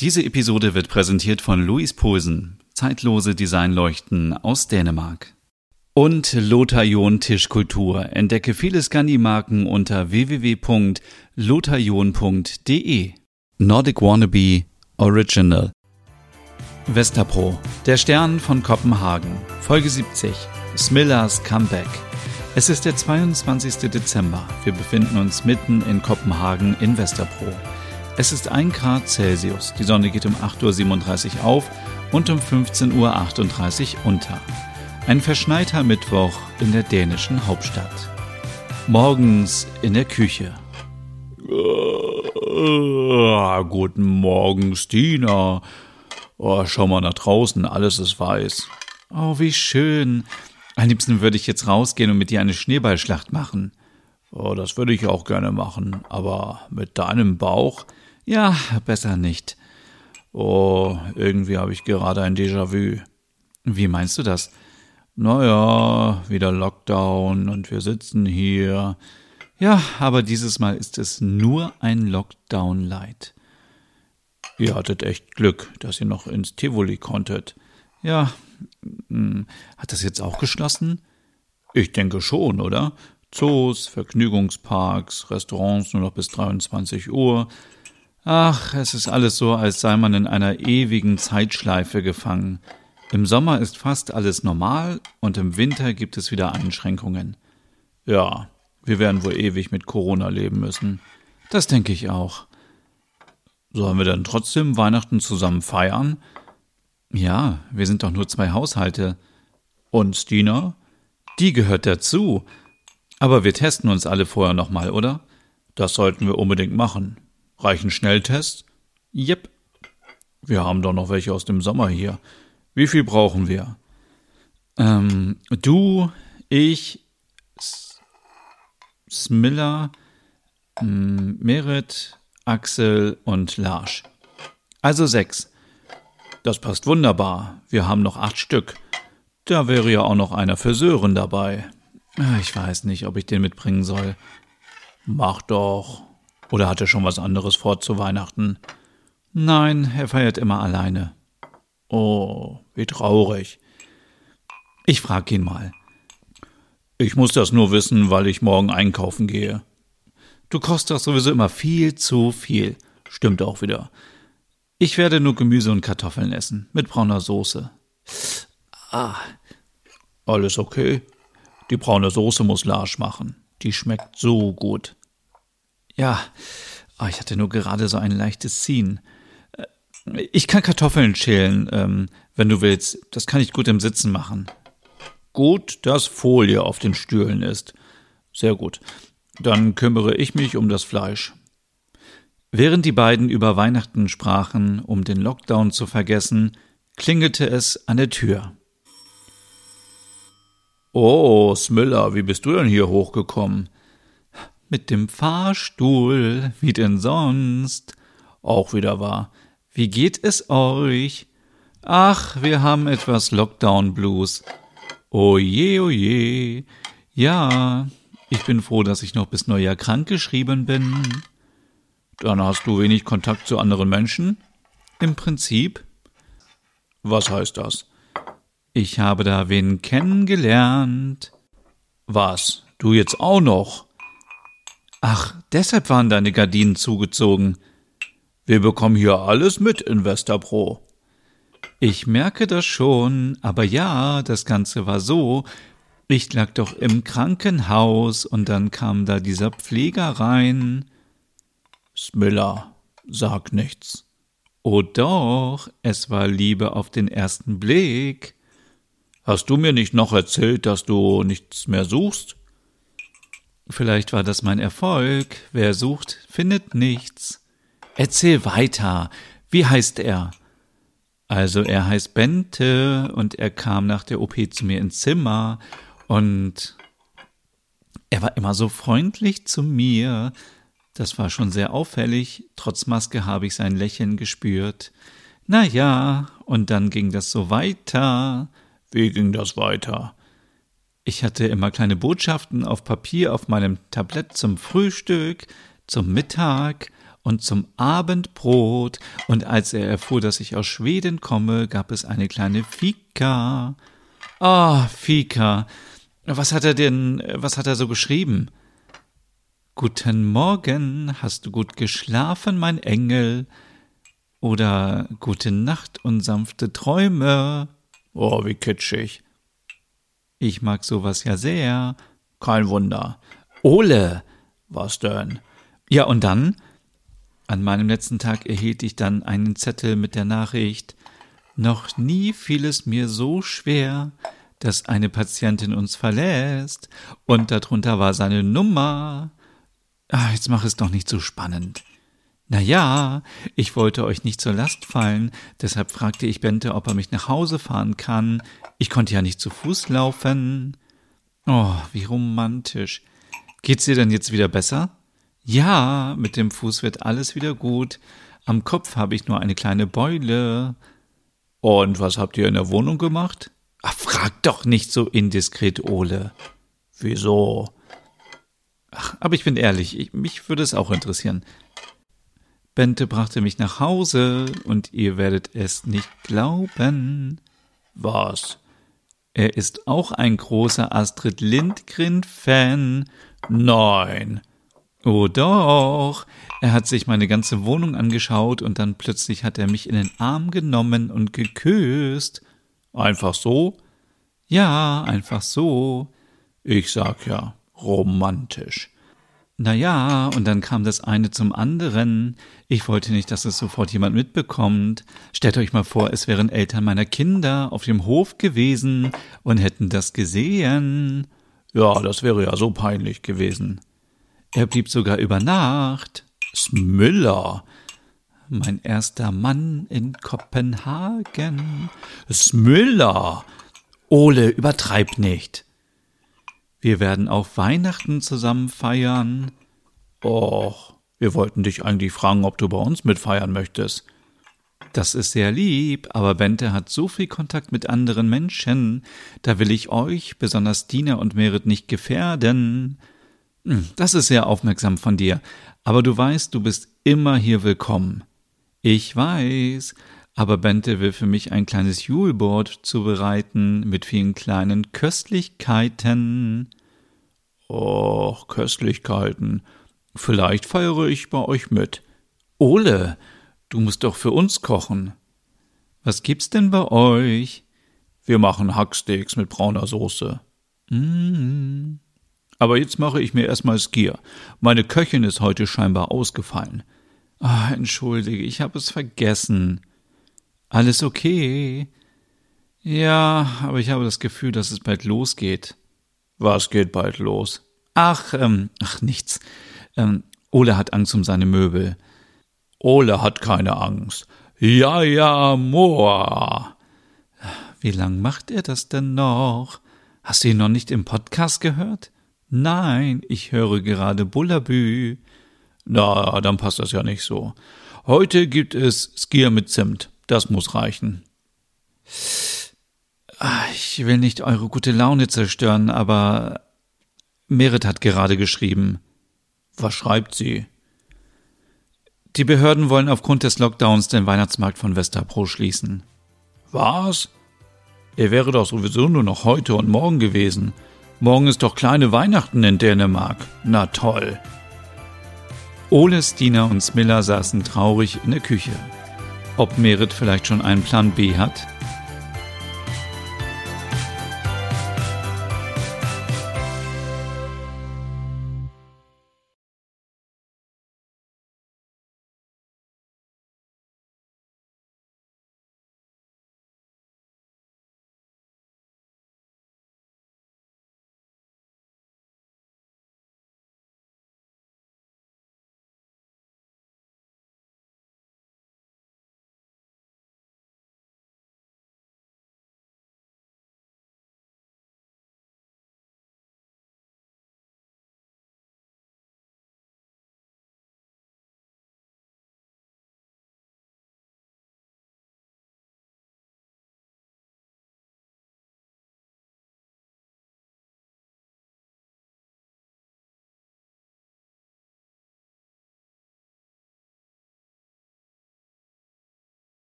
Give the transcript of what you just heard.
Diese Episode wird präsentiert von Louis Posen, zeitlose Designleuchten aus Dänemark. Und Lothar John Tischkultur. Entdecke viele Scandi-Marken unter www.lotharjon.de. Nordic Wannabe Original. Vestapro, der Stern von Kopenhagen. Folge 70. Smillers Comeback. Es ist der 22. Dezember. Wir befinden uns mitten in Kopenhagen in Vestapro. Es ist 1 Grad Celsius. Die Sonne geht um 8.37 Uhr auf und um 15.38 Uhr unter. Ein verschneiter Mittwoch in der dänischen Hauptstadt. Morgens in der Küche. Ah, guten Morgen, Stina. Oh, schau mal nach draußen, alles ist weiß. Oh, wie schön. Am liebsten würde ich jetzt rausgehen und mit dir eine Schneeballschlacht machen. Oh, das würde ich auch gerne machen, aber mit deinem Bauch ja, besser nicht. Oh, irgendwie habe ich gerade ein Déjà-vu. Wie meinst du das? Naja, wieder Lockdown und wir sitzen hier. Ja, aber dieses Mal ist es nur ein Lockdown-Light. Ihr hattet echt Glück, dass ihr noch ins Tivoli konntet. Ja, hm, hat das jetzt auch geschlossen? Ich denke schon, oder? Zoos, Vergnügungsparks, Restaurants nur noch bis 23 Uhr. Ach, es ist alles so, als sei man in einer ewigen Zeitschleife gefangen. Im Sommer ist fast alles normal und im Winter gibt es wieder Einschränkungen. Ja, wir werden wohl ewig mit Corona leben müssen. Das denke ich auch. Sollen wir dann trotzdem Weihnachten zusammen feiern? Ja, wir sind doch nur zwei Haushalte. Und Stina? Die gehört dazu. Aber wir testen uns alle vorher nochmal, oder? Das sollten wir unbedingt machen. Reichen Schnelltests? Jep. Wir haben doch noch welche aus dem Sommer hier. Wie viel brauchen wir? Ähm, du, ich, S Smiller, Merit, Axel und Larsch. Also sechs. Das passt wunderbar. Wir haben noch acht Stück. Da wäre ja auch noch einer für Sören dabei. Ah, ich weiß nicht, ob ich den mitbringen soll. Mach doch. Oder hat er schon was anderes vor zu Weihnachten? Nein, er feiert immer alleine. Oh, wie traurig. Ich frag ihn mal. Ich muss das nur wissen, weil ich morgen einkaufen gehe. Du kochst doch sowieso immer viel zu viel. Stimmt auch wieder. Ich werde nur Gemüse und Kartoffeln essen, mit brauner Soße. Ah. Alles okay. Die braune Soße muss Larsch machen. Die schmeckt so gut. Ja, oh, ich hatte nur gerade so ein leichtes Ziehen. Äh, ich kann Kartoffeln schälen, ähm, wenn du willst. Das kann ich gut im Sitzen machen. Gut, dass Folie auf den Stühlen ist. Sehr gut. Dann kümmere ich mich um das Fleisch. Während die beiden über Weihnachten sprachen, um den Lockdown zu vergessen, klingelte es an der Tür. Oh, Smiller, wie bist du denn hier hochgekommen? Mit dem Fahrstuhl, wie denn sonst? Auch wieder wahr. Wie geht es euch? Ach, wir haben etwas Lockdown-Blues. Oje, oje. Ja, ich bin froh, dass ich noch bis Neujahr krankgeschrieben bin. Dann hast du wenig Kontakt zu anderen Menschen? Im Prinzip. Was heißt das? Ich habe da wen kennengelernt. Was? Du jetzt auch noch? Ach, deshalb waren deine Gardinen zugezogen. Wir bekommen hier alles mit in Westerpro. Ich merke das schon, aber ja, das Ganze war so. Ich lag doch im Krankenhaus und dann kam da dieser Pfleger rein. Smiller, sag nichts. Oh doch, es war Liebe auf den ersten Blick. Hast du mir nicht noch erzählt, dass du nichts mehr suchst? Vielleicht war das mein Erfolg. Wer sucht, findet nichts. Erzähl weiter. Wie heißt er? Also er heißt Bente und er kam nach der OP zu mir ins Zimmer und er war immer so freundlich zu mir. Das war schon sehr auffällig. Trotz Maske habe ich sein Lächeln gespürt. Na ja, und dann ging das so weiter. Wie ging das weiter? Ich hatte immer kleine Botschaften auf Papier auf meinem Tablett zum Frühstück, zum Mittag und zum Abendbrot, und als er erfuhr, dass ich aus Schweden komme, gab es eine kleine Fika. Ah, oh, Fika. Was hat er denn, was hat er so geschrieben? Guten Morgen, hast du gut geschlafen, mein Engel? Oder gute Nacht und sanfte Träume? Oh, wie kitschig. Ich mag sowas ja sehr. Kein Wunder. Ole! Was denn? Ja, und dann? An meinem letzten Tag erhielt ich dann einen Zettel mit der Nachricht Noch nie fiel es mir so schwer, dass eine Patientin uns verlässt, und darunter war seine Nummer. Ach, jetzt mach es doch nicht so spannend. Na ja, ich wollte euch nicht zur Last fallen, deshalb fragte ich Bente, ob er mich nach Hause fahren kann. Ich konnte ja nicht zu Fuß laufen. Oh, wie romantisch. Geht's dir denn jetzt wieder besser? Ja, mit dem Fuß wird alles wieder gut. Am Kopf habe ich nur eine kleine Beule. Und was habt ihr in der Wohnung gemacht? Ach, frag doch nicht so indiskret, Ole. Wieso? Ach, aber ich bin ehrlich, ich, mich würde es auch interessieren. Bente brachte mich nach Hause und ihr werdet es nicht glauben. Was? Er ist auch ein großer Astrid Lindgren-Fan. Nein. Oh doch. Er hat sich meine ganze Wohnung angeschaut und dann plötzlich hat er mich in den Arm genommen und geküsst. Einfach so? Ja, einfach so. Ich sag ja, romantisch. Na ja, und dann kam das eine zum anderen. Ich wollte nicht, dass es sofort jemand mitbekommt. Stellt euch mal vor, es wären Eltern meiner Kinder auf dem Hof gewesen und hätten das gesehen. Ja, das wäre ja so peinlich gewesen. Er blieb sogar über Nacht. Smiller. Mein erster Mann in Kopenhagen. Smiller. Ole, übertreib nicht. Wir werden auch Weihnachten zusammen feiern. Och, wir wollten dich eigentlich fragen, ob du bei uns mitfeiern möchtest. Das ist sehr lieb, aber Bente hat so viel Kontakt mit anderen Menschen, da will ich euch, besonders Dina und Merit, nicht gefährden. Hm, das ist sehr aufmerksam von dir, aber du weißt, du bist immer hier willkommen. Ich weiß, aber Bente will für mich ein kleines Juleboard zubereiten mit vielen kleinen Köstlichkeiten. Och, Köstlichkeiten. Vielleicht feiere ich bei euch mit. Ole, du musst doch für uns kochen. Was gibt's denn bei euch? Wir machen Hacksteaks mit brauner Soße. Mm. Aber jetzt mache ich mir erstmal Skier. Meine Köchin ist heute scheinbar ausgefallen. Ah, entschuldige, ich habe es vergessen. Alles okay? Ja, aber ich habe das Gefühl, dass es bald losgeht. Was geht bald los? Ach, ähm, ach, nichts. Ähm, Ole hat Angst um seine Möbel. Ole hat keine Angst. Ja, ja, Moa. Wie lang macht er das denn noch? Hast du ihn noch nicht im Podcast gehört? Nein, ich höre gerade Bullabü. Na, dann passt das ja nicht so. Heute gibt es Skier mit Zimt. Das muss reichen. Ah, ich will nicht eure gute Laune zerstören, aber Merit hat gerade geschrieben. Was schreibt sie? Die Behörden wollen aufgrund des Lockdowns den Weihnachtsmarkt von Westerpro schließen. Was? Er wäre doch sowieso nur noch heute und morgen gewesen. Morgen ist doch kleine Weihnachten in Dänemark. Na toll. Ole, Stina und Smilla saßen traurig in der Küche. Ob Merit vielleicht schon einen Plan B hat?